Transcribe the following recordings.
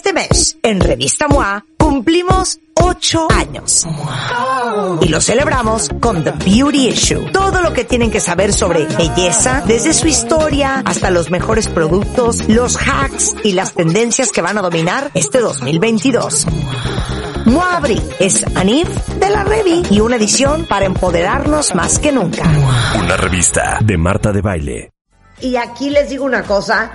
Este mes, en Revista MOA, cumplimos ocho años. Y lo celebramos con The Beauty Issue. Todo lo que tienen que saber sobre belleza, desde su historia hasta los mejores productos, los hacks y las tendencias que van a dominar este 2022. MOA Abril es Anif de la Revi y una edición para empoderarnos más que nunca. Una revista de Marta de Baile. Y aquí les digo una cosa,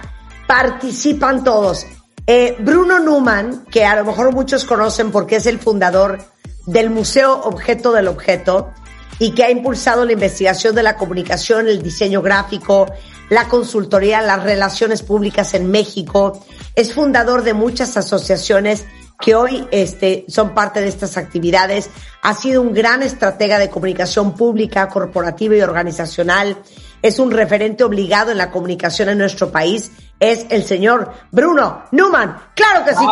participan todos. Eh, Bruno Newman, que a lo mejor muchos conocen porque es el fundador del Museo Objeto del Objeto y que ha impulsado la investigación de la comunicación, el diseño gráfico, la consultoría, las relaciones públicas en México. Es fundador de muchas asociaciones que hoy este, son parte de estas actividades. Ha sido un gran estratega de comunicación pública, corporativa y organizacional. Es un referente obligado en la comunicación en nuestro país. Es el señor Bruno Newman. Claro que sí.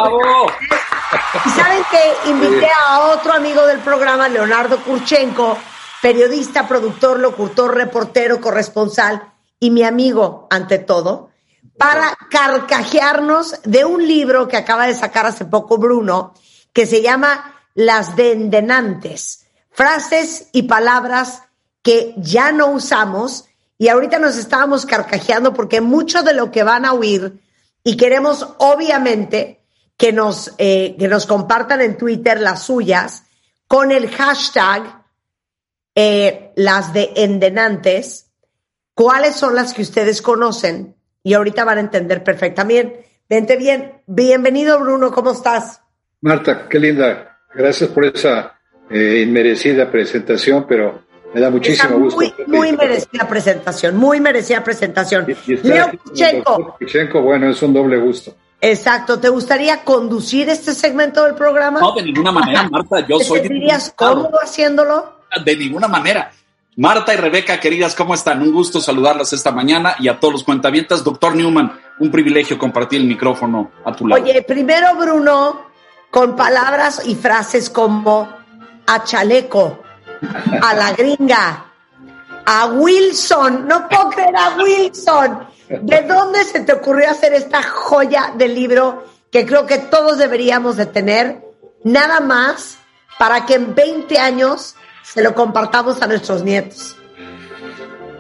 Y saben que invité a otro amigo del programa, Leonardo Kurchenko, periodista, productor, locutor, reportero, corresponsal y mi amigo ante todo para carcajearnos de un libro que acaba de sacar hace poco Bruno, que se llama Las Dendenantes, frases y palabras que ya no usamos y ahorita nos estábamos carcajeando porque mucho de lo que van a oír y queremos obviamente que nos, eh, que nos compartan en Twitter las suyas con el hashtag eh, las de endenantes, cuáles son las que ustedes conocen y ahorita van a entender perfectamente. Vente bien. Bienvenido, Bruno, ¿cómo estás? Marta, qué linda. Gracias por esa eh, inmerecida presentación, pero me da muchísimo gusto. Muy, muy merecida presentación, muy merecida presentación. Leo Kuchenko. bueno, es un doble gusto. Exacto. ¿Te gustaría conducir este segmento del programa? No, de ninguna manera, Marta. Yo ¿Te soy. sentirías cómodo haciéndolo? De ninguna manera. Marta y Rebeca, queridas, ¿cómo están? Un gusto saludarlas esta mañana y a todos los cuentavientas. Doctor Newman, un privilegio compartir el micrófono a tu lado. Oye, primero Bruno, con palabras y frases como a chaleco, a la gringa, a Wilson, no puedo creer a Wilson. ¿De dónde se te ocurrió hacer esta joya del libro que creo que todos deberíamos de tener? Nada más para que en 20 años se lo compartamos a nuestros nietos?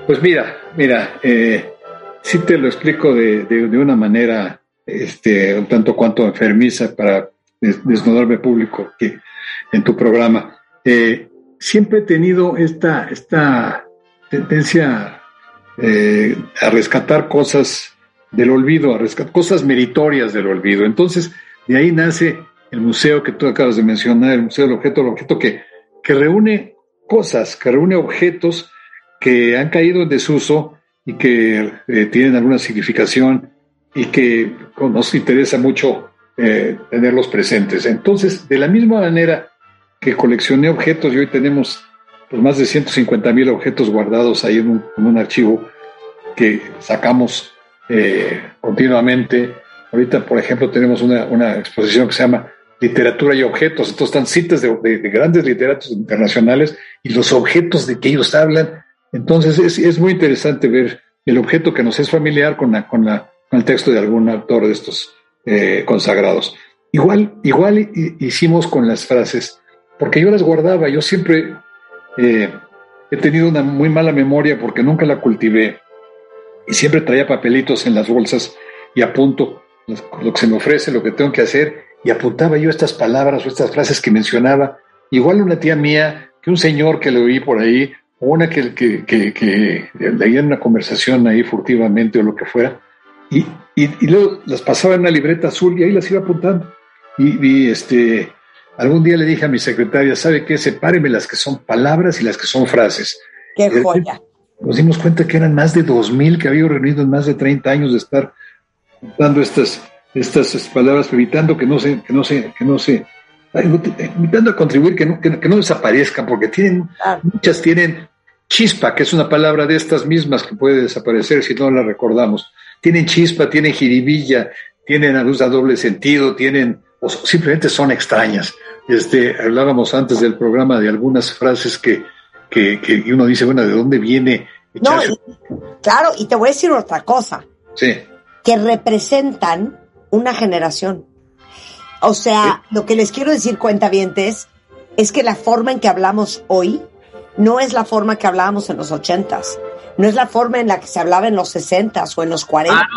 Pues mira, mira, eh, sí te lo explico de, de, una manera este, un tanto cuanto enfermiza para desnudarme público que en tu programa. Eh, siempre he tenido esta, esta tendencia eh, a rescatar cosas del olvido, a rescatar cosas meritorias del olvido. Entonces, de ahí nace el museo que tú acabas de mencionar, el Museo del Objeto, el objeto que, que reúne cosas, que reúne objetos que han caído en desuso y que eh, tienen alguna significación y que nos interesa mucho eh, tenerlos presentes. Entonces, de la misma manera que coleccioné objetos y hoy tenemos pues, más de 150 mil objetos guardados ahí en un, archivo que sacamos eh, continuamente. Ahorita, por ejemplo, tenemos una, una exposición que se llama literatura y objetos. Entonces están citas de, grandes literatos internacionales y los objetos de que ellos hablan. Entonces es, muy interesante ver el objeto que nos es familiar con, la, con, la, con el texto de algún autor de estos eh, consagrados. Igual, igual hicimos con las frases, porque yo las guardaba, yo siempre eh, he tenido una muy mala memoria porque nunca la cultivé y siempre traía papelitos en las bolsas y apunto lo que se me ofrece, lo que tengo que hacer y apuntaba yo estas palabras o estas frases que mencionaba, igual una tía mía, que un señor que le oí por ahí, o una que, que, que, leía en una conversación ahí furtivamente o lo que fuera, y, y, luego las pasaba en una libreta azul y ahí las iba apuntando. Y, este, algún día le dije a mi secretaria, ¿sabe qué? Sepáreme las que son palabras y las que son frases. ¡Qué joya! Nos dimos cuenta que eran más de 2.000 que había reunido en más de 30 años de estar dando estas, estas palabras, evitando que no se, que no se, que no se, invitando a contribuir que no, que, no desaparezcan, porque tienen, muchas tienen chispa, que es una palabra de estas mismas que puede desaparecer si no la recordamos. Tienen chispa, tienen jiribilla, tienen luz a doble sentido, tienen, o simplemente son extrañas. Este, hablábamos antes del programa de algunas frases que, que, que uno dice, bueno, ¿de dónde viene? No, claro, y te voy a decir otra cosa. Sí. Que representan una generación. O sea, lo que les quiero decir, cuentavientes, es que la forma en que hablamos hoy no es la forma que hablábamos en los ochentas, no es la forma en la que se hablaba en los sesentas o en los cuarenta.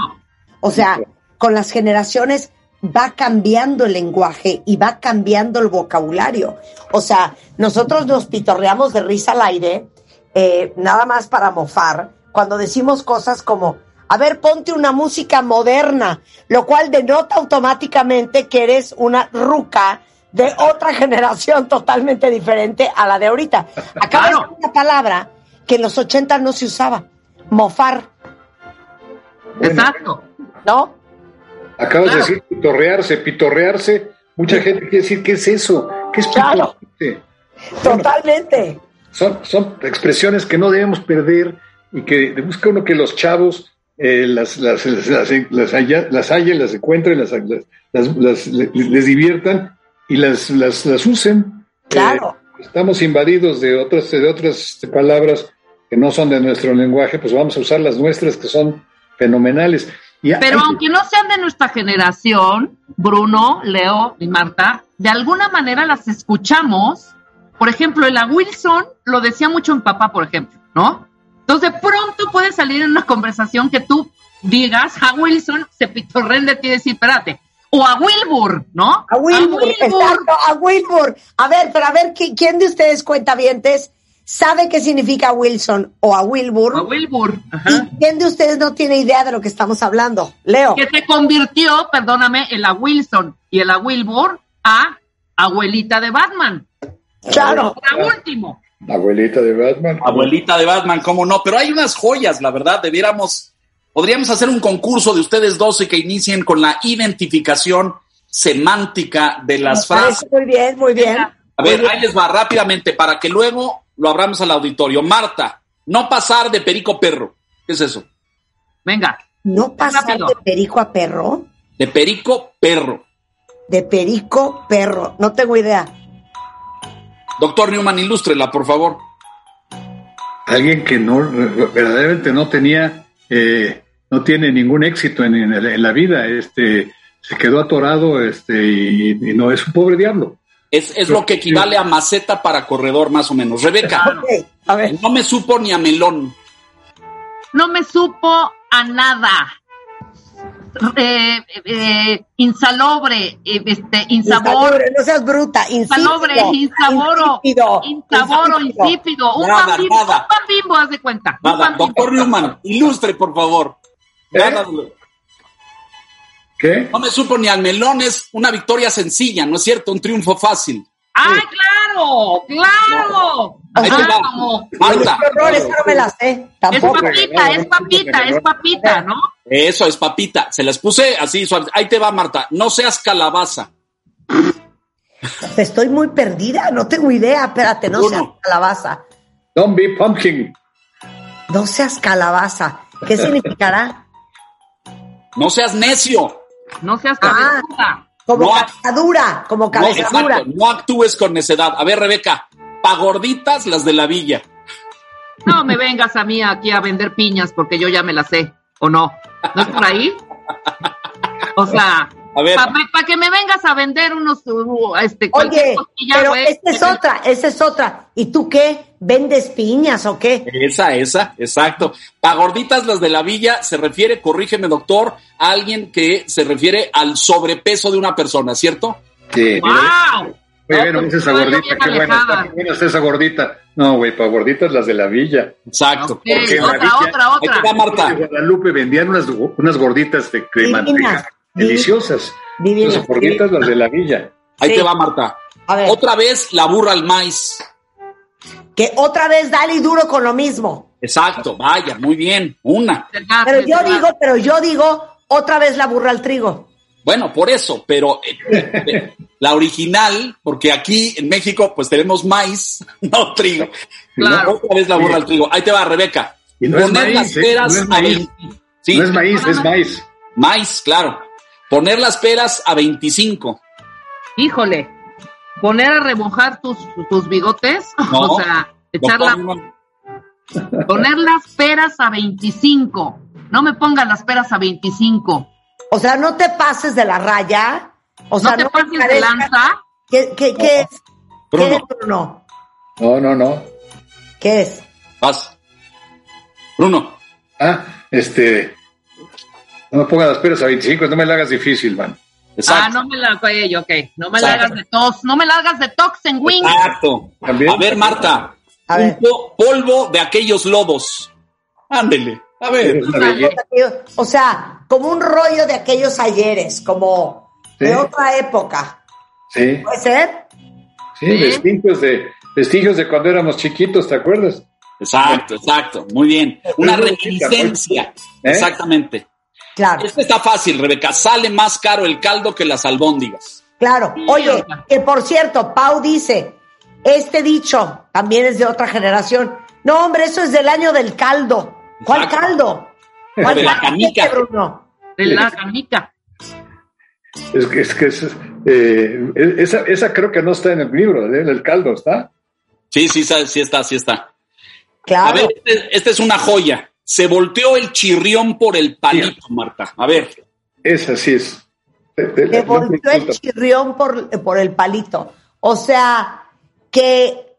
O sea, con las generaciones va cambiando el lenguaje y va cambiando el vocabulario. O sea, nosotros nos pitorreamos de risa al aire, eh, nada más para mofar, cuando decimos cosas como, a ver, ponte una música moderna, lo cual denota automáticamente que eres una ruca de otra generación totalmente diferente a la de ahorita. Acaba de Claro. una palabra que en los 80 no se usaba, mofar, Exacto. ¿no? Acabas Claro. de decir pitorrearse, pitorrearse. Mucha gente quiere decir, ¿qué es eso? ¿Qué es Claro. pitorrearse? Totalmente. Son, son expresiones que no debemos perder y que busca uno que los chavos eh, las, las, las, las, las haya- las hallen, las encuentren, las, les, diviertan y las, las, las usen. Claro. Eh, estamos invadidos de otras, de otras palabras que no son de nuestro lenguaje, pues vamos a usar las nuestras que son fenomenales. Y Pero hay- aunque no sean de nuestra generación, Bruno, Leo y Marta, de alguna manera las escuchamos. Por ejemplo, el a Wilson lo decía mucho en papá, por ejemplo, ¿no? Entonces de pronto puede salir en una conversación que tú digas a Wilson, se pitorren de ti y decir, espérate. O a Wilbur, ¿no? A Wilbur, exacto, a Wilbur. A ver, pero a ver, ¿qui- ¿quién de ustedes cuentavientes sabe qué significa Wilson o a Wilbur? A Wilbur. Ajá. ¿Y quién de ustedes no tiene idea de lo que estamos hablando? Leo. Que se convirtió, perdóname, el a Wilson y el a Wilbur a abuelita de Batman. Claro. Para último. Abuelita de Batman. Abuelita de Batman, cómo no. Pero hay unas joyas, la verdad. Debiéramos, podríamos hacer un concurso de ustedes dos y que inicien con la identificación semántica de las Me parece frases. Muy bien, muy bien. A ver, ahí les va rápidamente para que luego lo abramos al auditorio. Marta, no pasar de perico perro. ¿Qué es eso? Venga. No pasar Rápido. de perico a perro, De perico perro. de perico perro. No tengo idea. Doctor Newman, ilústrela, por favor. alguien que no verdaderamente no tenía eh, no tiene ningún éxito en, en la- en la vida este se quedó atorado este y, y no es un pobre diablo Es, es lo que equivale a maceta para corredor, más o menos. Rebeca, a ver. no me supo ni a melón. No me supo a nada. Eh, eh, insalobre, eh, este, insabor, Insalubre, no seas bruta. insípido, insaboro, insípido, insaboro, insípido. insípido. Un Nada, pan bimbo, nada. un pan bimbo, haz de cuenta. un Nada, pan bimbo. doctor Newman, ilustre, por favor. ¿Eh? Nada, ¿qué? No me supo ni al melón, es una victoria sencilla, ¿no es cierto? Un triunfo fácil. ¡Ay, claro! ¡Claro! Marta, horror, esa no me la sé. Es papita, es papita, es papita, ¿no? eso es papita. Se las puse así suave. Ahí te va, Marta. No seas calabaza. Estoy muy perdida, no tengo idea. Espérate, no seas calabaza. don't be pumpkin No seas calabaza. ¿Qué significará? No seas necio. No seas Ah. Como No. calzadura, como No, calzadura. exacto, no actúes con necedad. A ver, Rebeca, pa' gorditas las de la villa. No me vengas a mí aquí a vender piñas porque yo ya me las sé, ¿o no? ¿No es por ahí? O sea, A ver, para que me vengas a vender unos, uh, este, Oye, pero güey. esta es otra, esta es otra. ¿Y tú qué? ¿Vendes piñas o qué? esa, esa, exacto. Pa' gorditas las de la villa se refiere, corrígeme, doctor, a alguien que se refiere al sobrepeso de una persona, ¿cierto? sí ¡Wow! Muy bien, esa esa Estoy gordita, qué buena, alejada. está, qué buena está esa gordita. No, güey, para gorditas las de la villa. Exacto. Ok, Porque en la otra, villa- otra, va, otra. Marta. Guadalupe vendían unas, unas gorditas de, Divinas, manteca, deliciosas. Divinas. Las de la villa. Ahí Sí. te va, Marta. A ver, Otra vez la burra al maíz. que otra vez dale duro con lo mismo. Exacto, vaya, muy bien. Una. Pero yo digo, pero yo digo, otra vez la burra al trigo. Bueno, por eso, pero eh, eh, la original, porque aquí en México pues tenemos maíz, no trigo. Claro. Otra vez la burra al trigo. Ahí te va, Rebeca. Y no es Poner maíz, las ¿eh? peras No es a maíz. 20. Sí, no es maíz, es maíz. maíz, claro. Poner las peras a 25. Híjole, poner a remojar tus, tus bigotes, No, o sea, echar Doctor la, Newman, poner las peras a 25. No me pongan las peras a 25. O sea, no te pases de la raya O sea, no te pases de lanza. ¿Qué, qué, qué es? ¿Qué Bruno. es Bruno? No, no, no. ¿Qué es? Vas. Bruno. Ah, este. No me pongas las peras a 25, no me la hagas difícil, man. Ah, Exacto. no me la ok, ok. No me la hagas de tos. No me la hagas de tox en wing. Exacto. También. A ver, Marta. A un ver. po- polvo de aquellos lodos. Ándele. A ver. O sea, como un rollo de aquellos ayeres, como de otra época. Sí, ¿Puede ser? sí, vestigios de, vestigios de cuando éramos chiquitos, ¿te acuerdas? Exacto, exacto. Muy bien. Una reminiscencia. ¿Eh? Exactamente. Claro, Este está fácil, Rebeca. Sale más caro el caldo que las albóndigas. claro. Oye, que por cierto, Pau dice, este dicho también es de otra generación. No, hombre, eso es del año del caldo. ¿Cuál Exacto. caldo? ¿Cuál De la caldo canica. Bruno? De la canica. Es que, es que es, eh, esa, esa creo que no está en el libro, ¿eh? el caldo, ¿está? Sí, sí, sí está, sí está. A Claro. ver, este- esta es una joya. Se volteó el chirrión por el palito, Marta. A ver. Esa sí es. Eh, eh, no volteó el chirrión por, por el palito. O sea, que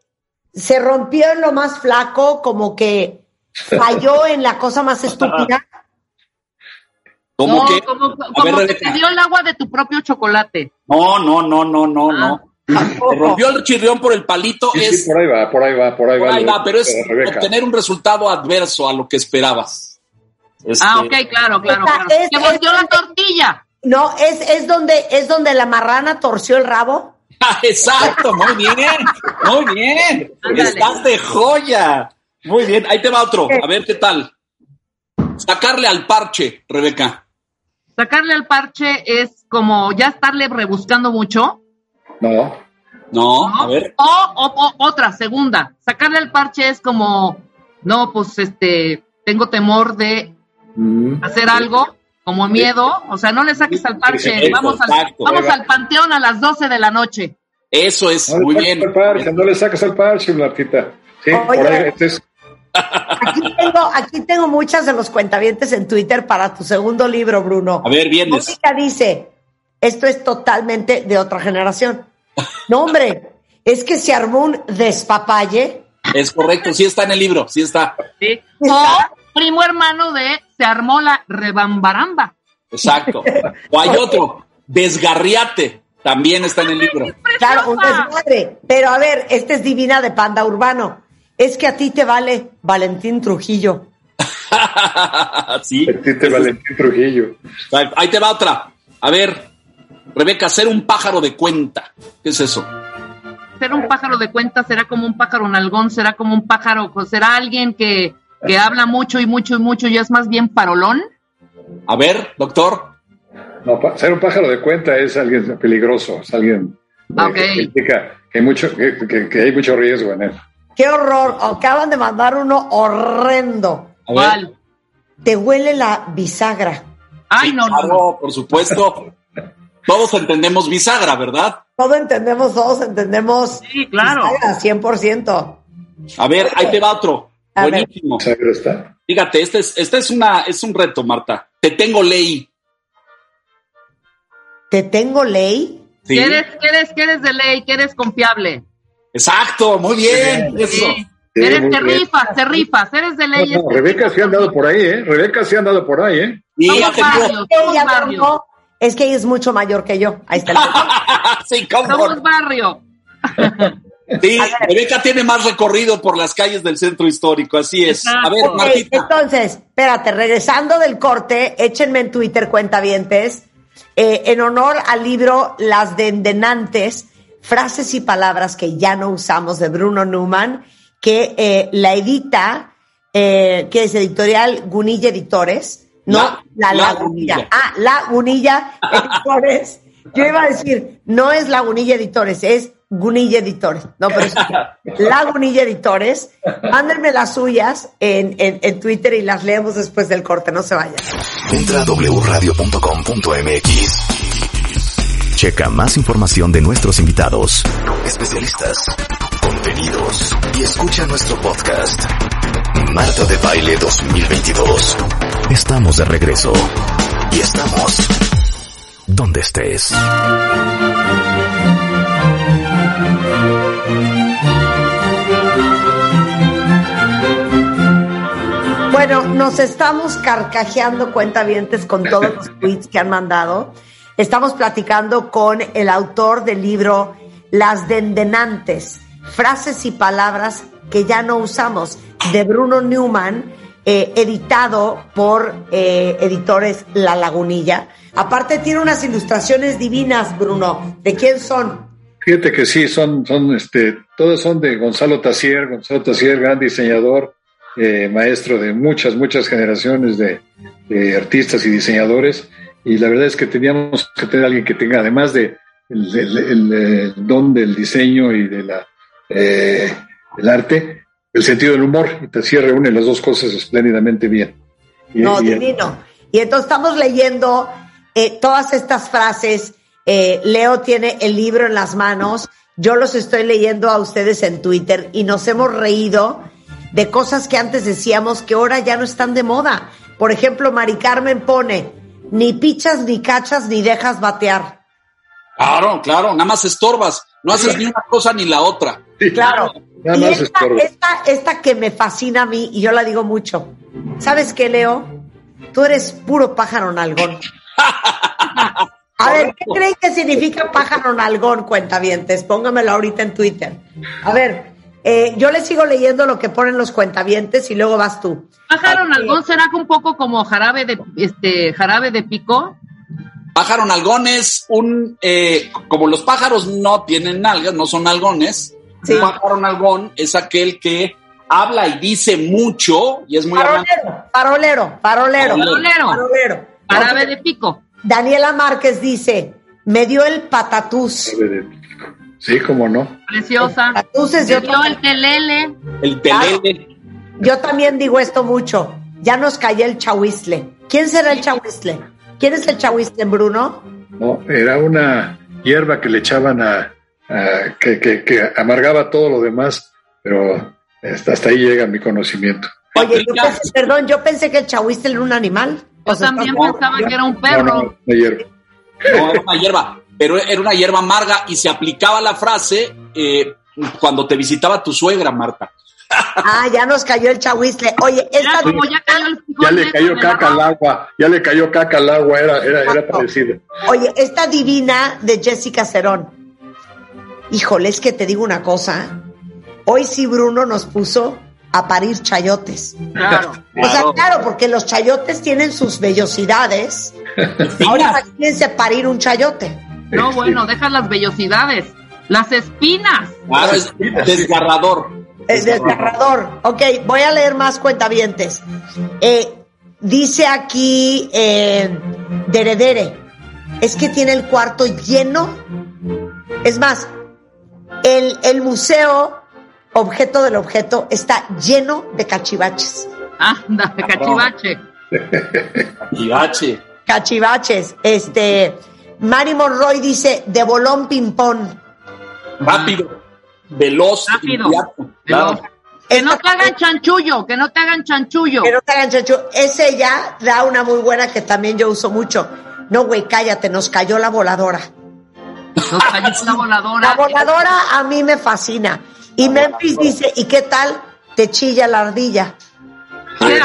se rompió en lo más flaco, como que falló en la cosa más estúpida. ¿Cómo no, que? como, ver, como que te dio el agua de tu propio chocolate. No, no, no, no, no, no. Rompió el chirrión por el palito Sí, sí, es. por ahí va, por ahí va, por ahí por va. ahí va, pero es obtener un resultado adverso a lo que esperabas. Este, Ah, ok, claro, claro, Esta claro. es- volteó la tortilla. No, es, es donde es donde la marrana torció el rabo. Ah, Exacto, muy bien, muy bien. Ándale. Estás de joya. Muy bien, ahí te va otro. A ver qué tal. Sacarle al parche, Rebeca. Sacarle al parche es como ya estarle rebuscando mucho. No, No, ¿no? a ver. O, o- o- otra, segunda. Sacarle al parche es como, no, pues este, tengo temor de Mm. hacer algo, como miedo. O sea, no le saques al parche. Vamos al, vamos al panteón a las 12 de la noche. Eso es, No le muy saques bien. al parche, no le sacas al parche, Martita. Sí, Oye. por ahí. este es- Aquí tengo, aquí tengo muchas de los cuentavientes en Twitter para tu segundo libro, Bruno. A ver, vienes. Mónica dice, esto es totalmente de otra generación. No, hombre, es que se armó un despapalle. Es correcto, sí está en el libro, sí está. ¿sí? O primo hermano de se armó la rebambaramba. Exacto. O hay otro, desgarriate, también está en el libro. Claro, un desmadre. Pero a ver, esta es divina de Panda Urbano. Es que a ti te vale Valentín Trujillo. sí. Tite Valentín Trujillo. Ahí te va otra. A ver, Rebeca, ser un pájaro de cuenta. ¿Qué es eso? Ser un pájaro de cuenta será como un pájaro nalgón, será como un pájaro, pues, será alguien que, que habla mucho y mucho y mucho y es más bien parolón. A ver, doctor. No, ser un pájaro de cuenta es alguien peligroso, es alguien eh, que, hay mucho, que, que- que hay mucho riesgo en él. ¡Qué horror! Acaban de mandar uno horrendo. A ver. ¿Cuál? Te huele la bisagra. Ay, Sí, no, no, no. claro, por supuesto. Todos entendemos bisagra, ¿verdad? Todo entendemos, todos entendemos. Sí, claro. bisagra, 100%. A ver, ahí te va otro. A. Buenísimo. Fíjate, este es, este es una, es un reto, Marta. Te tengo ley. ¿Te tengo ley? ¿Sí? Que eres, que eres, que eres de ley, que eres confiable. Exacto, muy bien. Eso. Sí. Sí, eres, te rifas, te rifas, eres de No, ley. no, Rebeca sí ha andado por ahí, ¿eh? Rebeca sí ha andado por ahí, ¿eh? Y barrio. Es que ella es mucho mayor que yo. Ahí está el sí, cómo Somos barrio. Sí, Rebeca tiene más recorrido por las calles del centro histórico, así es. A ver, Martita. entonces, espérate, regresando del corte, échenme en Twitter cuentavientes, eh, en honor al libro Las Dendenantes, frases y palabras que ya no usamos de Bruno Newman, que eh, la edita, eh, que es editorial Gunilla Editores, no La- la, La Lagunilla. Gunilla. Ah, la Gunilla Editores. Yo iba a decir, no es la Gunilla Editores, es Gunilla Editores. No, pero es la Gunilla Editores. Mándenme las suyas en, en, en Twitter y las leemos después del corte. No se vayan. Entra a wradio.com.mx. Checa más información de nuestros invitados, especialistas, contenidos y escucha nuestro podcast. Marta de Baile 2022. Estamos de regreso. Y estamos donde estés. Bueno, nos estamos carcajeando cuentavientes con todos los tweets que han mandado. Estamos platicando con el autor del libro Las Dendenantes, frases y palabras que ya no usamos, de Bruno Newman, eh, editado por eh, editores La Lagunilla. Aparte tiene unas ilustraciones divinas, Bruno. ¿De quién son? Fíjate que sí, son, son, este, todos son de Gonzalo Tassier, Gonzalo Tassier, gran diseñador, eh, maestro de muchas, muchas generaciones de, artistas y diseñadores. Y la verdad es que teníamos que tener alguien que tenga, además de el, don del diseño y de la, del arte, el sentido del humor. Y Tassier reúne las dos cosas espléndidamente bien. Y, no, y, divino. Y entonces estamos leyendo eh, todas estas frases. Eh, Leo tiene el libro en las manos. Yo los estoy leyendo a ustedes en Twitter y nos hemos reído de cosas que antes decíamos que ahora ya no están de moda. Por ejemplo, Mari Carmen pone, ni pichas, ni cachas, ni dejas batear. Claro, claro, nada más estorbas. No haces ni una cosa ni la otra. Sí. Claro. Nada y más esta, esta, esta que me fascina a mí, y yo la digo mucho. ¿Sabes qué, Leo? Tú eres puro pájaro nalgón. A ver, ¿qué creen que significa pájaro nalgón, cuentavientes? Póngamelo ahorita en Twitter. A ver, eh, yo le sigo leyendo lo que ponen los cuentavientes y luego vas tú. Pájaro nalgón será un poco como jarabe de este jarabe de pico. Pájaro nalgón es un eh, como los pájaros no tienen nalgas, no son nalgones. Sí. Un pájaro nalgón es aquel que habla y dice mucho y es muy parolero, parolero, parolero, parolero, parolero. De pico. Daniela Márquez dice, me dio el patatús. Sí, cómo no. Preciosa. Entonces yo dio el telele. El telele. Yo también digo esto mucho. Ya nos cayó el chahuizle. ¿Quién será el chahuizle? ¿Quién es el chahuizle, Bruno? No, era una hierba que le echaban a, a que, que, que, amargaba todo lo demás, pero hasta, hasta ahí llega mi conocimiento. Oye, yo pensé, perdón, yo pensé que el chahuizle era un animal. Yo también pensaba que era un perro. No, no, una hierba. No, era una hierba, pero era una hierba amarga y se aplicaba la frase eh, cuando te visitaba tu suegra, Marta. Ah, ya nos cayó el chahuizle. Oye, esta como ya, cayó el ya le cayó caca al agua, ya le cayó caca al agua, era, era, era parecido. Oye, esta divina de Jessica Cerón. Híjole, es que te digo una cosa. Hoy sí Bruno nos puso a parir chayotes. Claro. O sea, claro, porque los chayotes tienen sus vellosidades. Ahora imagínense parir un chayote. No, bueno, deja las vellosidades. Las espinas. Claro, es desgarrador. Es desgarrador. Ok, voy a leer más cuentavientes. Eh, dice aquí eh, Deredere, es que tiene el cuarto lleno. Es más, el, el museo objeto del objeto está lleno de cachivaches. Anda, de cachivache. Cachivache. Cachivaches. Este, Mari Monroy dice, de bolón ping-pong. Rápido, veloz, Rápido, inmediato. Claro. veloz. Que no te hagan chanchullo, que no te hagan chanchullo. Que no te hagan chancho. Ese ya da una muy buena que también yo uso mucho. No, güey, cállate, nos cayó la voladora. Nos cayó una voladora. La voladora a mí me fascina. Y Memphis dice, ¿y qué tal? Te chilla la ardilla. Qué.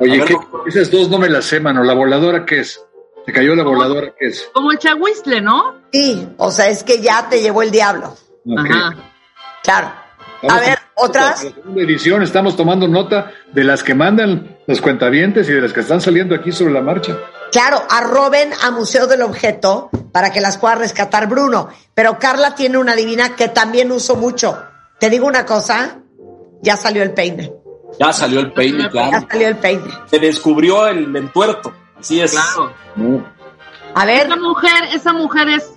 Oye, ver, ¿qué- esas dos no me las sé, mano. ¿La voladora qué es? ¿Te cayó la voladora qué es? Como el chahuizle, ¿no? Sí, o sea, es que ya te llevó el diablo. Ajá. Claro. A ver, otras. La segunda edición, estamos tomando nota de las que mandan los cuentavientes y de las que están saliendo aquí sobre la marcha. Claro, arroben a Museo del Objeto para que las pueda rescatar Bruno. Pero Carla tiene una divina que también uso mucho. Te digo una cosa, ya salió el peine. Ya salió el peine, Ya claro. salió el peine. Se descubrió el entuerto. Así es. Claro. No. A ver, Esa mujer, esa mujer es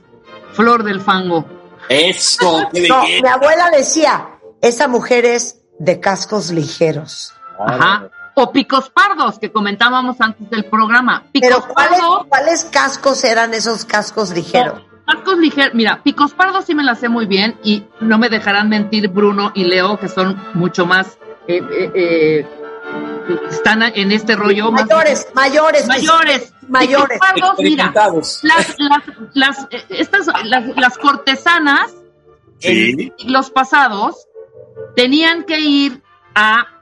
flor del fango. Eso, qué no, mi abuela decía, esa mujer es de cascos ligeros. Ajá. O picos pardos, que comentábamos antes del programa. Picos Pero ¿cuáles, pardos, ¿cuáles cascos eran esos cascos ligeros? cascos ligeros. Mira, picos pardos sí me las sé muy bien y no me dejarán mentir Bruno y Leo, que son mucho más, eh, eh, eh, están en este rollo. más- Mayores, mayores. que mayores. mayores. Pardos, mira, las, las, las, estas, las, las cortesanas Sí. en los pasados tenían que ir a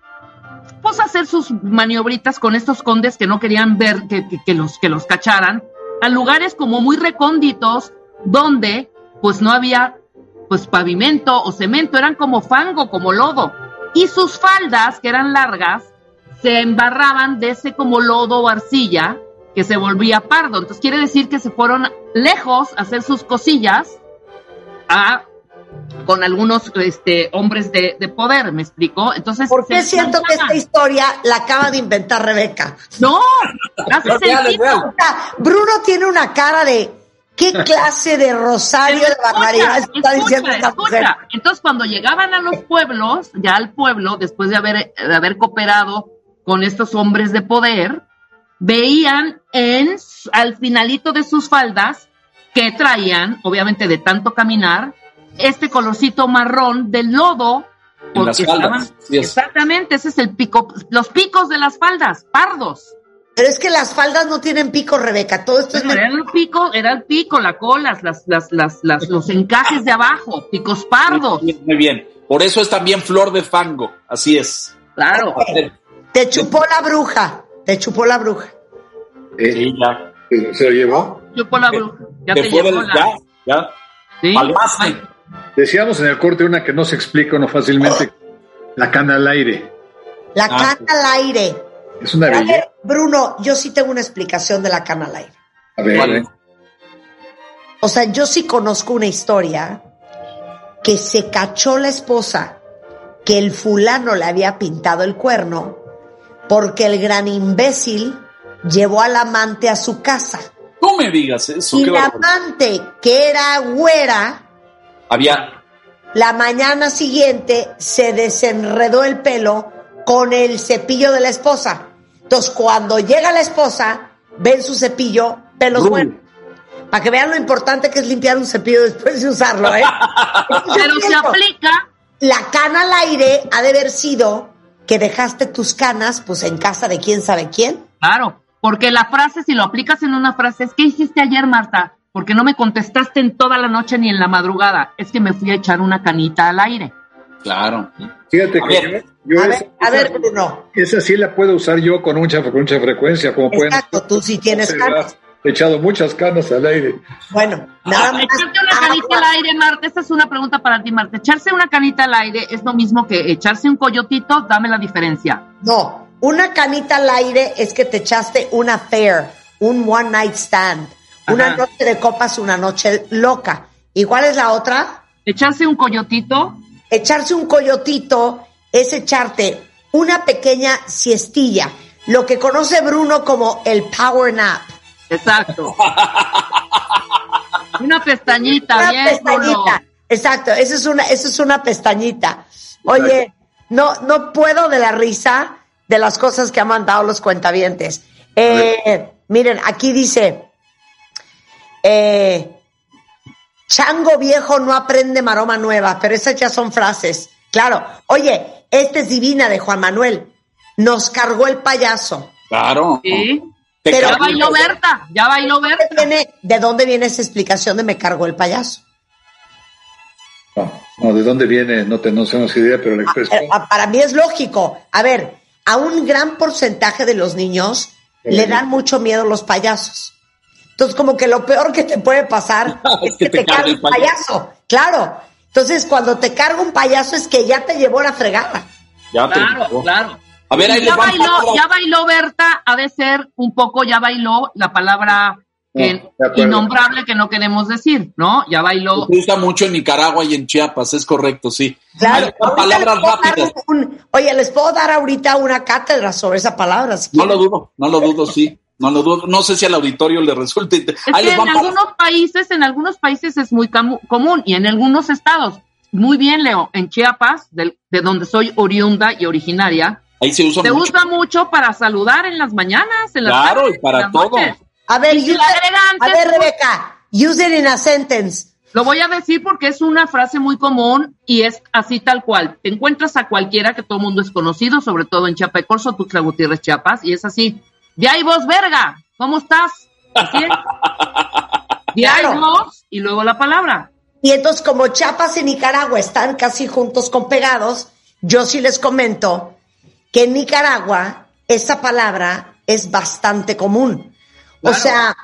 pues hacer sus maniobritas con estos condes que no querían ver que, los que los cacharan a lugares como muy recónditos donde pues no había pues pavimento o cemento eran como fango como lodo. Y sus faldas que eran largas se embarraban de ese como lodo o arcilla que se volvía pardo. Entonces quiere decir que se fueron lejos a hacer sus cosillas a con algunos este, hombres de, de poder, ¿me explico? Entonces, ¿Por qué siento que esta historia la acaba de inventar Rebeca? No, hace No, sentido. real. O sea, Bruno tiene una cara de ¿qué clase de rosario de barbaridad está diciendo escucha, esta mujer? escucha. Entonces, cuando llegaban a los pueblos, ya al pueblo, después de haber, de haber cooperado con estos hombres de poder, veían en, al finalito de sus faldas que traían, obviamente de tanto caminar, este colorcito marrón del lodo. En las porque faldas, estaban- es. exactamente, ese es el pico, los picos de las faldas, pardos. Pero es que las faldas no tienen pico, Rebeca. Todo esto es Bueno, era el pico, era el pico, la cola, las, las, las, las, los encajes de abajo, picos pardos. Muy bien, muy bien. Por eso es también flor de fango. Así es. Claro. Te chupó la bruja. Te chupó la bruja. Eh, Sí, ya. ¿Se lo llevó? Por la bruja. Ya Te te, fue llevó la. ya, ya. ¿sí? Palmaste. Decíamos en el corte una que no se explica no fácilmente. La cana al aire. La Ah. cana al aire. Es una A belleza. ver, Bruno, yo sí tengo una explicación de la cana al aire. A ver. O sea, yo sí conozco una historia que se cachó la esposa que el fulano le había pintado el cuerno porque el gran imbécil llevó al amante a su casa. No me digas eso. Y barbaridad. amante, que era güera, Había. la mañana siguiente se desenredó el pelo con el cepillo de la esposa. Entonces, cuando llega la esposa, ven su cepillo, pelos buenos. Para que vean lo importante que es limpiar un cepillo después de usarlo, ¿eh? Pero se aplica, La cana al aire ha de haber sido que dejaste tus canas, pues en casa de quién sabe quién. claro, porque la frase, si lo aplicas en una frase, es ¿qué hiciste ayer, Marta? Porque no me contestaste en toda la noche ni en la madrugada. Es que me fui a echar una canita al aire. Claro. Fíjate A que ver. yo, yo A esa, ver, a ver, Bruno. esa sí la puedo usar yo con mucha, con mucha frecuencia, como pueden. Exacto, tú sí tienes canas. He echado muchas canas al aire. Bueno, nada más. Echarte una canita al aire, Marta, esta es una pregunta para ti, Marta. Echarse una canita al aire es lo mismo que echarse un coyotito, dame la diferencia. No, una canita al aire es que te echaste una affair, un one night stand, una noche de copas, una noche loca. ¿Y cuál es la otra? Echarse un coyotito, Echarse un coyotito es echarte una pequeña siestilla, lo que conoce Bruno como el power nap. exacto. una pestañita, Una bien, pestañita. Bruno. Exacto, eso es una, eso es una pestañita. Oye, no, no puedo de la risa de las cosas que han mandado los cuentavientes. Eh, miren, aquí dice, eh, chango viejo no aprende maroma nueva, pero esas ya son frases. Claro, oye, esta es divina de Juan Manuel. Nos cargó el payaso. Claro. Sí. Pero- Ya bailó Berta, ya bailó ¿De Berta. dónde viene, de dónde viene esa explicación de me cargó el payaso? No, no, ¿de dónde viene? No tenemos idea, pero la expresión. Eh, a- para mí es lógico. A ver, a un gran porcentaje de los niños le dan mucho miedo los payasos. Entonces, como que lo peor que te puede pasar es que te cargue un payaso. Claro. Entonces, cuando te carga un payaso es que ya te llevó la fregada. Ya te Claro, claro. A ver, ahí ya bailó, ya bailó Berta, ha de ser un poco, ya bailó la palabra que- No, de acuerdo. innombrable que no queremos decir, ¿no? Ya bailó. Se usa mucho en Nicaragua y en Chiapas, es correcto, sí. Claro. Palabras rápidas. un- oye, les puedo dar ahorita una cátedra sobre esa palabra. si No quieren. lo dudo, no lo dudo, sí. No lo dudo. No sé si al auditorio le resulte. inte- Es Ahí que les en algunos países, en algunos países es muy común y en algunos estados. Muy bien, Leo. En Chiapas, del- de donde soy oriunda y originaria, Ahí se usa se mucho. usa mucho para saludar en las mañanas, en las Claro, tardes, y para en las todo. noches. A ver, Y agregan a ver, Rebeca, use it in a sentence. Lo voy a decir porque es una frase muy común y es así tal cual. Te encuentras a cualquiera que todo el mundo es conocido, sobre todo en Chiapa de Corzo, Tuxtla Gutiérrez, Chiapas, y es así. De ahí vos, verga. ¿Cómo estás? Así es. Y Claro. hay dos, y luego la palabra. Y entonces, como Chiapas y Nicaragua están casi juntos con pegados, yo sí les comento que en Nicaragua esa palabra es bastante común. O sea,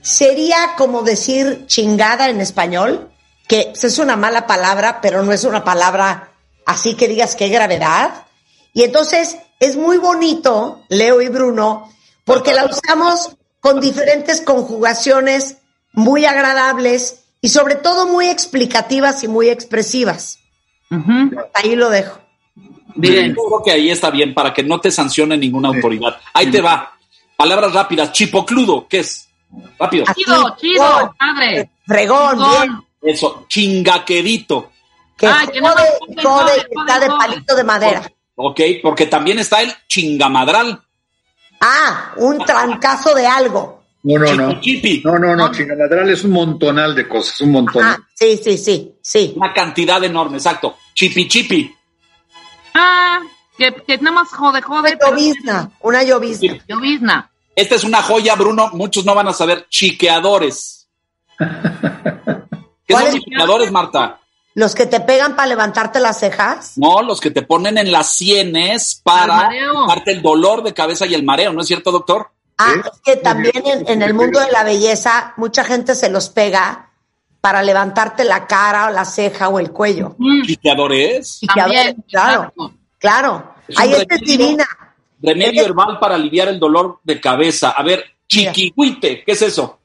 sería como decir chingada en español, que pues, es una mala palabra, pero no es una palabra así que digas qué gravedad. Y entonces es muy bonito, Leo y Bruno, porque la usamos con diferentes conjugaciones muy agradables y sobre todo muy explicativas y muy expresivas. Ahí lo dejo. Bien. Yo creo que ahí está bien para que no te sancione ninguna autoridad. Ahí te va. Palabras rápidas. Chipocludo, ¿qué es? Rápido. Chido, chido, fregón, padre. Fregón, Fregón. bien. Eso. Chingaquerito. Que Ay, que no jode, jode, jode, y está de jode. palito de madera. Ok, porque también está el chingamadral. Ah, un trancazo de algo. No, no, no. Chipi. No, no, no. Chingamadral es un montonal de cosas, un montón. Ah, sí, sí, sí, sí. Una cantidad enorme, exacto. Chipi chipi. Ah, que, que nada más jode, jode. Una pero- llovizna, una llovizna. Llovizna. Esta es una joya, Bruno. Muchos no van a saber. Chiqueadores. ¿Qué son chiqueadores, Marta? Los que te pegan para levantarte las cejas. No, los que te ponen en las sienes para mareo. darte el dolor de cabeza y el mareo, ¿no es cierto, doctor? Ah, es que también en, en el mundo de la belleza mucha gente se los pega para levantarte la cara o la ceja o el cuello. Mm, a ver, También, claro, exacto. claro. Es Ahí esta es remedio. divina. Remedio herbal para aliviar el dolor de cabeza. A ver, chiquihuite, ¿qué es eso?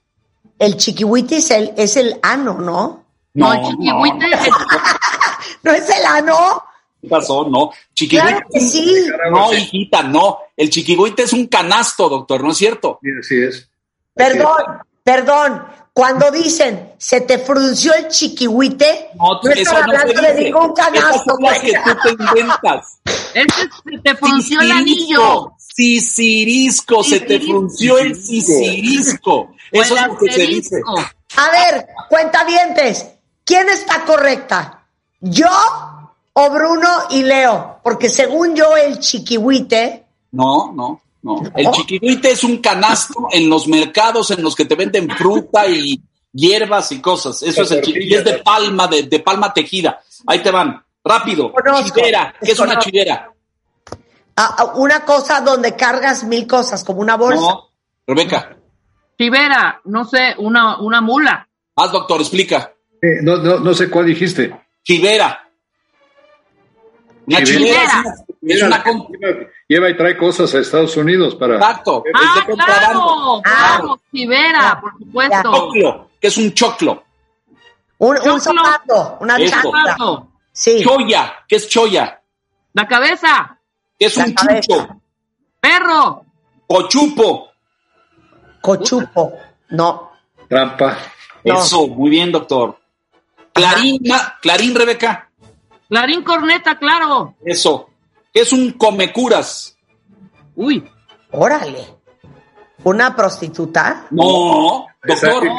El chiquihuite es el, es el ano, ¿no? No, el chiquihuite es- ¿No es el ano? ¿Qué pasó? No. Chiquihuite. Claro que sí. No, hijita, no. El chiquihuite es un canasto, doctor, ¿no es cierto? Sí, así es. Perdón, perdón. Cuando dicen se te frunció el chiquihuite, No, no eso están no hablando de ningún Esas canasto. son las que güey. tú te inventas. Ese se te frunció el anillo. Sisirisco, se te frunció el sisirisco. Eso es lo que se dice. A ver, cuentavientes, ¿quién está correcta? ¿Yo o Bruno y Leo? Porque según yo, el chiquihuite, No, no, no. El chiquihuite es un canasto en los mercados en los que te venden fruta y hierbas y cosas. Eso es el chiquihuite. Y es de palma, de, de palma tejida. Ahí te van. Rápido. Chivera. ¿Qué es una chivera? ah, ah, una cosa donde cargas mil cosas, como una bolsa. No. Rebeca. Chivera, no sé, una, una mula. Haz, doctor, explica. Eh, no, no, no sé cuál dijiste. Chivera. Una Chivera. chivera es una, es la que lleva, y trae cosas a Estados Unidos para. Exacto. es Ah, claro, Ah. claro, Chivera, por supuesto. Choclo. ¿Qué es un choclo? Un, un Choclo. zapato, una. Zapato. Sí, Choya. ¿Qué es choya? La cabeza, ¿Qué es La un cabeza. chucho? perro, Cochupo. cochupo. No, Trampa. No. Eso, muy bien, doctor. Clarín, Ma- Clarín, Rebeca. clarín corneta, claro. Eso. ¿Qué es un comecuras? Uy, órale. ¿Una prostituta? No, doctor.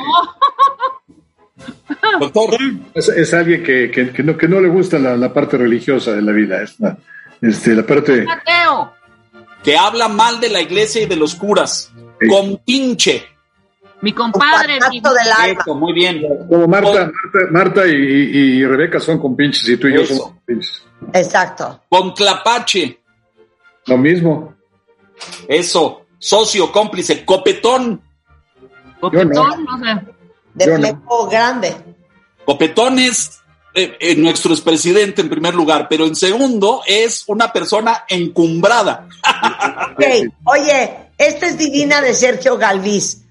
Doctor. Es, es alguien que, que, que no, que no le gusta la, la parte religiosa de la vida. Es la, este, la parte. Mateo, Que habla mal de la iglesia y de los curas. Sí. Compinche. Mi compadre, mi, del alma. Eso, muy bien. Como Marta, Marta, Marta y, y- y Rebeca son compinches y tú y yo Eso. somos compinches. Exacto. Conclapache. Lo mismo. Eso. Socio, cómplice. Copetón. copetón, no sé. De no. fleco grande. Copetón es eh, eh, nuestro expresidente en primer lugar, pero en segundo es una persona encumbrada. Ok, oye, esta es divina de Sergio Galvis.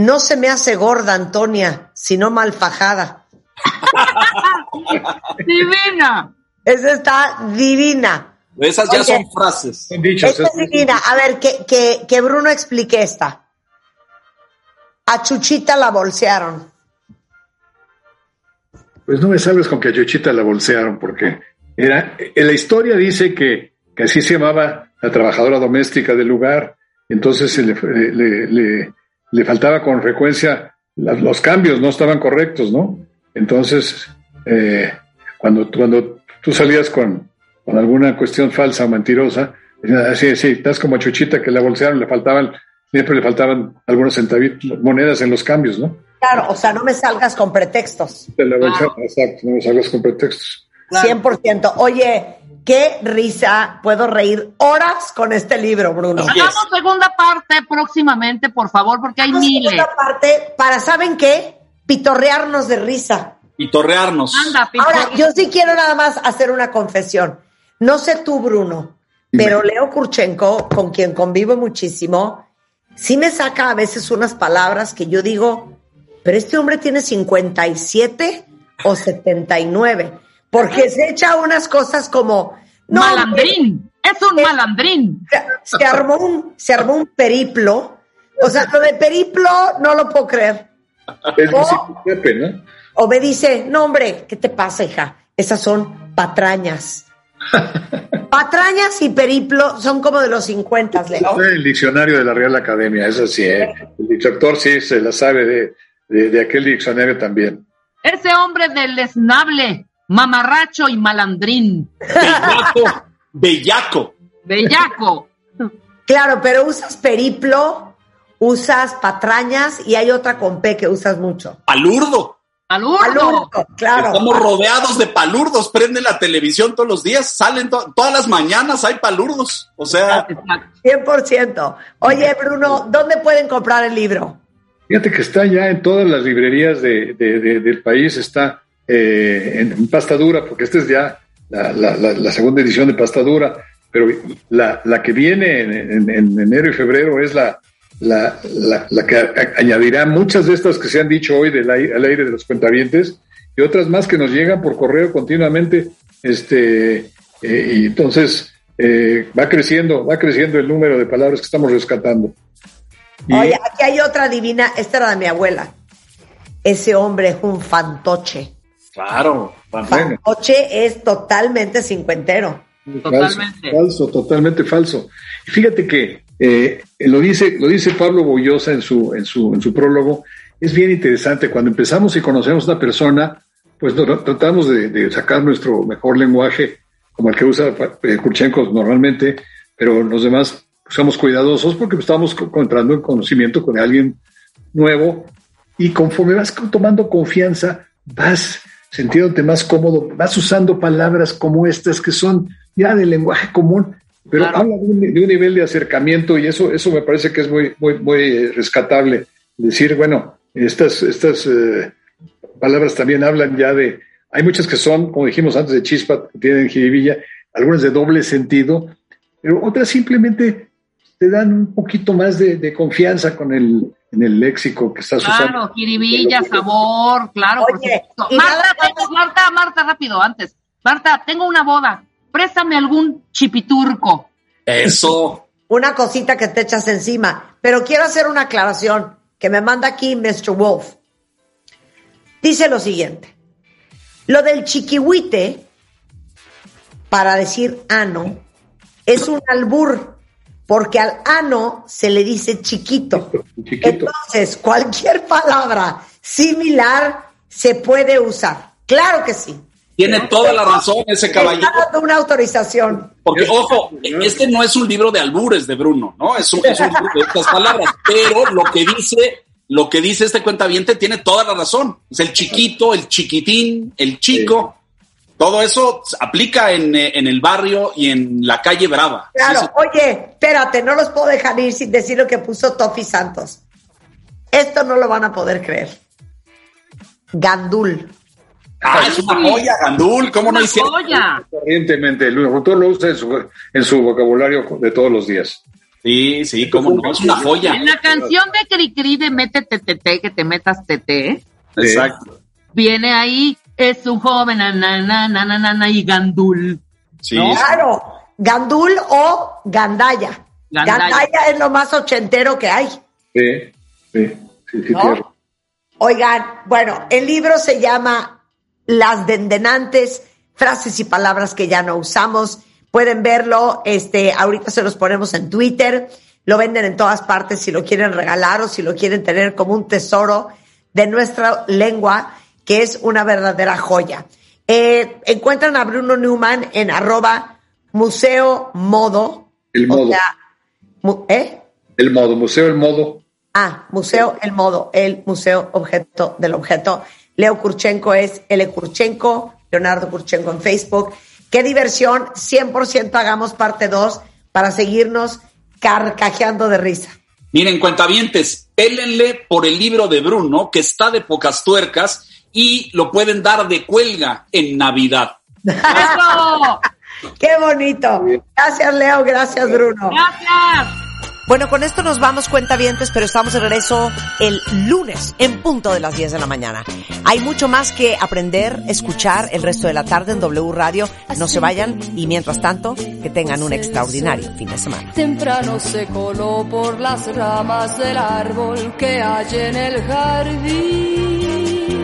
No se me hace gorda, Antonia, sino malfajada. Divina. Esa está divina. Esas ya Oye. son frases. Son dichos. Esta es divina. A ver, que, que, que Bruno explique esta. A Chuchita la bolsearon. Pues no me sabes con que a Chuchita la bolsearon, porque era, en la historia dice que, que así se llamaba la trabajadora doméstica del lugar, entonces se le, le- le- le faltaba con frecuencia, la- los cambios no estaban correctos, ¿no? Entonces, eh, cuando, cuando tú salías con, con alguna cuestión falsa o mentirosa, decían, así, sí, estás como a Chuchita que la bolsearon, le faltaban siempre le faltaban algunos centavitos, monedas en los cambios, ¿no? Claro, o sea, no me salgas con pretextos. Exacto, no me salgas con pretextos. 100%. Oye, qué risa, puedo reír horas con este libro, Bruno. Hagamos segunda parte próximamente, por favor, porque hay miles. Segunda parte para, ¿saben qué? Pitorrearnos de risa. Pitorrearnos. Anda, Ahora, yo sí quiero nada más hacer una confesión. No sé tú, Bruno, pero Leo Kurchenko, con quien convivo muchísimo, sí me saca a veces unas palabras que yo digo, pero este hombre tiene 57 o 79 porque se echa unas cosas como... malandrín, es un malandrín. Se, armó un, se armó un periplo. O sea, lo de periplo no lo puedo creer. o, me dice, no hombre, ¿qué te pasa, hija? Esas son patrañas. patrañas y periplo son como de los 50, Leo. El diccionario de la Real Academia, eso sí. ¿eh? El dictor sí se la sabe de, de, de aquel diccionario también. Ese hombre del esnable mamarracho y malandrín. Bellaco. Bellaco. Bellaco. Claro, pero usas periplo, usas patrañas y hay otra con P que usas mucho. Palurdo. Palurdo. claro. Estamos rodeados de palurdos, prenden la televisión todos los días, salen todas las mañanas, hay palurdos. O sea. 100%. Oye, Bruno, ¿dónde pueden comprar el libro? Fíjate que está ya en todas las librerías del país, está eh, en, pasta dura, porque esta es ya la, segunda edición de pasta dura, pero la, que viene en, enero y febrero es la, la, que añadirá muchas de estas que se han dicho hoy del al aire de los cuentavientes y otras más que nos llegan por correo continuamente. Este, eh, y entonces eh, va creciendo, va creciendo el número de palabras que estamos rescatando. Oye, aquí hay otra divina, esta era de mi abuela. Ese hombre es un fantoche. Claro, Fantoche es totalmente cincuentero. Totalmente. Falso, totalmente falso. Fíjate que eh, lo dice, lo dice Pablo Boyosa en su, en su, en su prólogo. Es bien interesante. Cuando empezamos y conocemos a una persona, pues tratamos de, sacar nuestro mejor lenguaje, como el que usa eh, Kurchenko normalmente, pero los demás somos cuidadosos porque estamos entrando en conocimiento con alguien nuevo y conforme vas tomando confianza, vas sintiéndote más cómodo, vas usando palabras como estas que son ya de lenguaje común, pero habla de un, nivel de acercamiento y eso, eso me parece que es muy, muy, muy eh, rescatable. Decir, bueno, estas, estas eh, palabras también hablan ya de, hay muchas que son, como dijimos antes, de chispa, que tienen jiribilla, algunas de doble sentido, pero otras simplemente te dan un poquito más de confianza con el, en el léxico que estás usando. Claro, jiribilla, sabor, claro. Oye, Marta, Marta, Marta, rápido, antes. Marta, tengo una boda. Préstame algún chipiturco. Eso. Una cosita que te echas encima. Pero quiero hacer una aclaración que me manda aquí Mr. Wolf. Dice lo siguiente. Lo del chiquihuite, para decir ano, es un albur porque al ano se le dice chiquito. Entonces, cualquier palabra similar se puede usar. Claro que sí. Tiene toda la razón ese caballero. Está dando una autorización. Porque, ojo, este no es un libro de albures de Bruno, ¿no? Es un, es un libro de estas palabras. Pero lo que dice, lo que dice este cuentaviente tiene toda la razón. Es el chiquito, el chiquitín, el chico. Todo eso aplica en, eh, en, el barrio y en la calle Brava. Claro, oye, espérate, no los puedo dejar ir sin decir lo que puso Tofi Santos. Esto no lo van a poder creer. Gandul. Ah, es una joya, Gandul, ¿cómo no hicieron? joya. Corrientemente, el autor lo usa en su, en su vocabulario de todos los días. Sí, sí, cómo no, es una joya. En la canción de Cricri de Métete Tete, que te metas Tete. Exacto. Viene ahí es un joven, na, y Gandul. Sí, Claro, Gandul o Gandaya. Gandaya. es lo más ochentero que hay. Sí, sí, sí, Oigan, bueno, el libro se llama Las dendenantes, frases y palabras que ya no usamos. Pueden verlo, este, ahorita se los ponemos en Twitter, lo venden en todas partes si lo quieren regalar o si lo quieren tener como un tesoro de nuestra lengua que es una verdadera joya. Eh, encuentran a Bruno Newman en arroba museo modo. El modo. ¿eh? El modo, Museo El Modo. Ah, Museo El Modo, el Museo Objeto del Objeto. Leo Kurchenko es L. Kurchenko, Leonardo Kurchenko en Facebook. Qué diversión, 100% hagamos parte 2 para seguirnos carcajeando de risa. Miren, cuentavientes, pélenle por el libro de Bruno, que está de pocas tuercas y lo pueden dar de cuelga en Navidad. ¡Eso! ¡Qué bonito! Gracias, Leo. Gracias, Bruno. ¡Gracias! Bueno, con esto nos vamos cuentavientes, pero estamos de regreso el lunes en punto de las 10 de la mañana. Hay mucho más que aprender, escuchar el resto de la tarde en W Radio. No se vayan y mientras tanto, que tengan un extraordinario fin de semana. Temprano se coló por las ramas del árbol que hay en el jardín.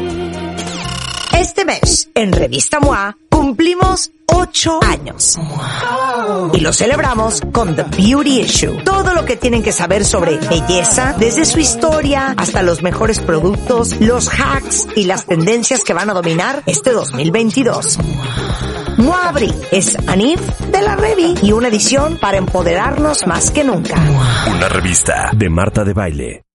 Este mes, en Revista MOA, cumplimos 8 años. Y lo celebramos con The Beauty Issue. Todo lo que tienen que saber sobre belleza, desde su historia hasta los mejores productos, los hacks y las tendencias que van a dominar este 2022. MOA Abril es Anif de la Revi y una edición para empoderarnos más que nunca. Una revista de Marta de Baile.